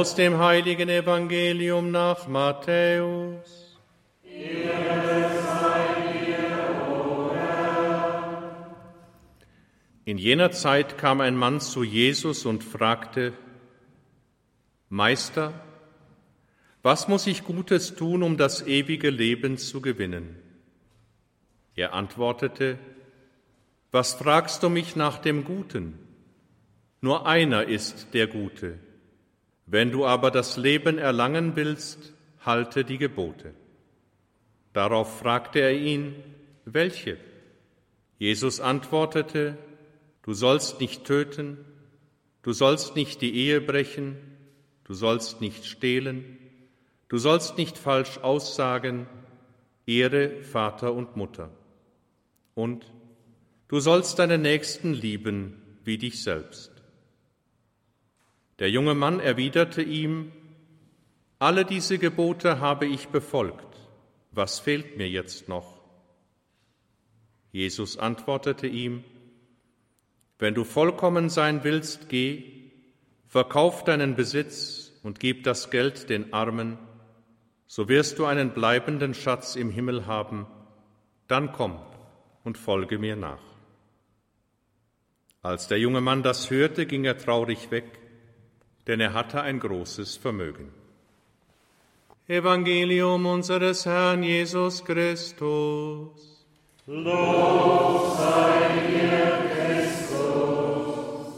aus dem heiligen Evangelium nach Matthäus. In jener Zeit kam ein Mann zu Jesus und fragte, Meister, was muss ich Gutes tun, um das ewige Leben zu gewinnen? Er antwortete, Was fragst du mich nach dem Guten? Nur einer ist der Gute. Wenn du aber das Leben erlangen willst, halte die Gebote. Darauf fragte er ihn, welche? Jesus antwortete, Du sollst nicht töten, du sollst nicht die Ehe brechen, du sollst nicht stehlen, Du sollst nicht falsch aussagen, Ehre Vater und Mutter. Und du sollst deinen Nächsten lieben wie dich selbst. Der junge Mann erwiderte ihm, alle diese Gebote habe ich befolgt, was fehlt mir jetzt noch? Jesus antwortete ihm, wenn du vollkommen sein willst, geh, verkauf deinen Besitz und gib das Geld den Armen, so wirst du einen bleibenden Schatz im Himmel haben, dann komm und folge mir nach. Als der junge Mann das hörte, ging er traurig weg, denn er hatte ein großes Vermögen. Evangelium unseres Herrn Jesus Christus. Lob sei dir, Christus.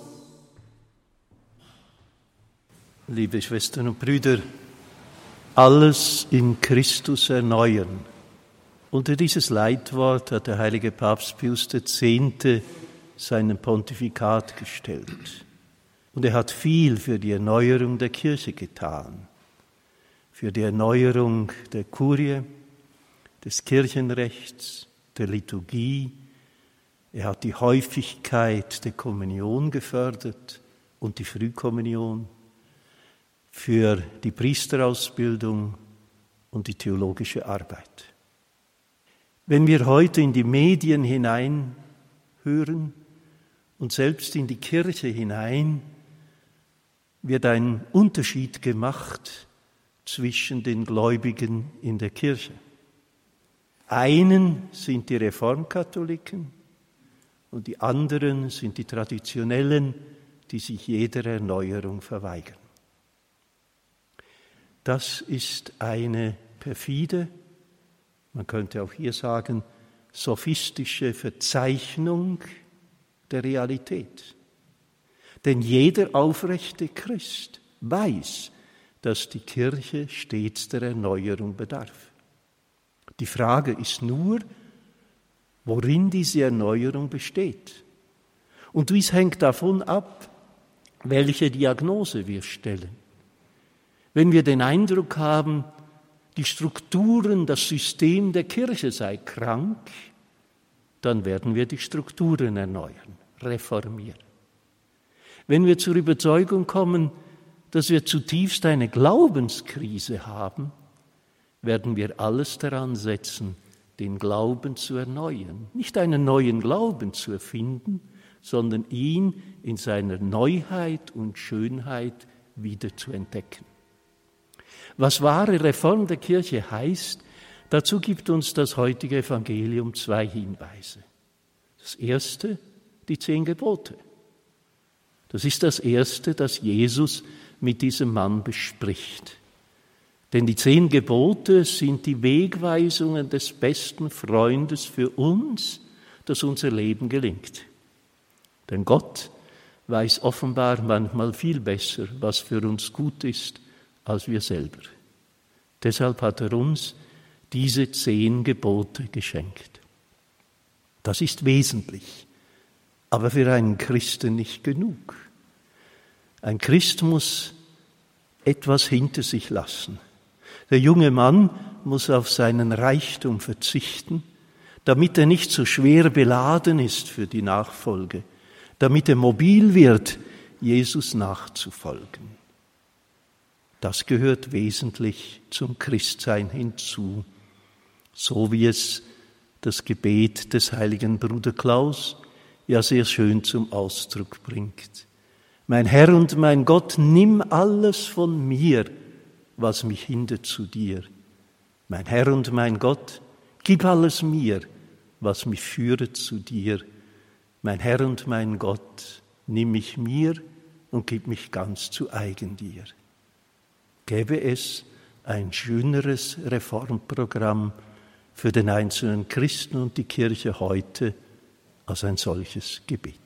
Liebe Schwestern und Brüder, alles in Christus erneuern. Unter dieses Leitwort hat der heilige Papst Pius X. seinen Pontifikat gestellt. Und er hat viel für die Erneuerung der Kirche getan, für die Erneuerung der Kurie, des Kirchenrechts, der Liturgie. Er hat die Häufigkeit der Kommunion gefördert und die Frühkommunion für die Priesterausbildung und die theologische Arbeit. Wenn wir heute in die Medien hinein hören und selbst in die Kirche hinein, wird ein Unterschied gemacht zwischen den Gläubigen in der Kirche. Einen sind die Reformkatholiken und die anderen sind die Traditionellen, die sich jeder Erneuerung verweigern. Das ist eine perfide, man könnte auch hier sagen, sophistische Verzeichnung der Realität. Denn jeder aufrechte Christ weiß, dass die Kirche stets der Erneuerung bedarf. Die Frage ist nur, worin diese Erneuerung besteht. Und dies hängt davon ab, welche Diagnose wir stellen. Wenn wir den Eindruck haben, die Strukturen, das System der Kirche sei krank, dann werden wir die Strukturen erneuern, reformieren. Wenn wir zur Überzeugung kommen, dass wir zutiefst eine Glaubenskrise haben, werden wir alles daran setzen, den Glauben zu erneuern. Nicht einen neuen Glauben zu erfinden, sondern ihn in seiner Neuheit und Schönheit wieder zu entdecken. Was wahre Reform der Kirche heißt, dazu gibt uns das heutige Evangelium zwei Hinweise. Das erste, die zehn Gebote. Das ist das erste, das Jesus mit diesem Mann bespricht. Denn die zehn Gebote sind die Wegweisungen des besten Freundes für uns, dass unser Leben gelingt. Denn Gott weiß offenbar manchmal viel besser, was für uns gut ist, als wir selber. Deshalb hat er uns diese zehn Gebote geschenkt. Das ist wesentlich, aber für einen Christen nicht genug. Ein Christ muss etwas hinter sich lassen. Der junge Mann muss auf seinen Reichtum verzichten, damit er nicht so schwer beladen ist für die Nachfolge, damit er mobil wird, Jesus nachzufolgen. Das gehört wesentlich zum Christsein hinzu, so wie es das Gebet des heiligen Bruder Klaus ja sehr schön zum Ausdruck bringt. Mein Herr und mein Gott, nimm alles von mir, was mich hindert zu dir. Mein Herr und mein Gott, gib alles mir, was mich führet zu dir. Mein Herr und mein Gott, nimm mich mir und gib mich ganz zu eigen dir. Gäbe es ein schöneres Reformprogramm für den einzelnen Christen und die Kirche heute als ein solches Gebet.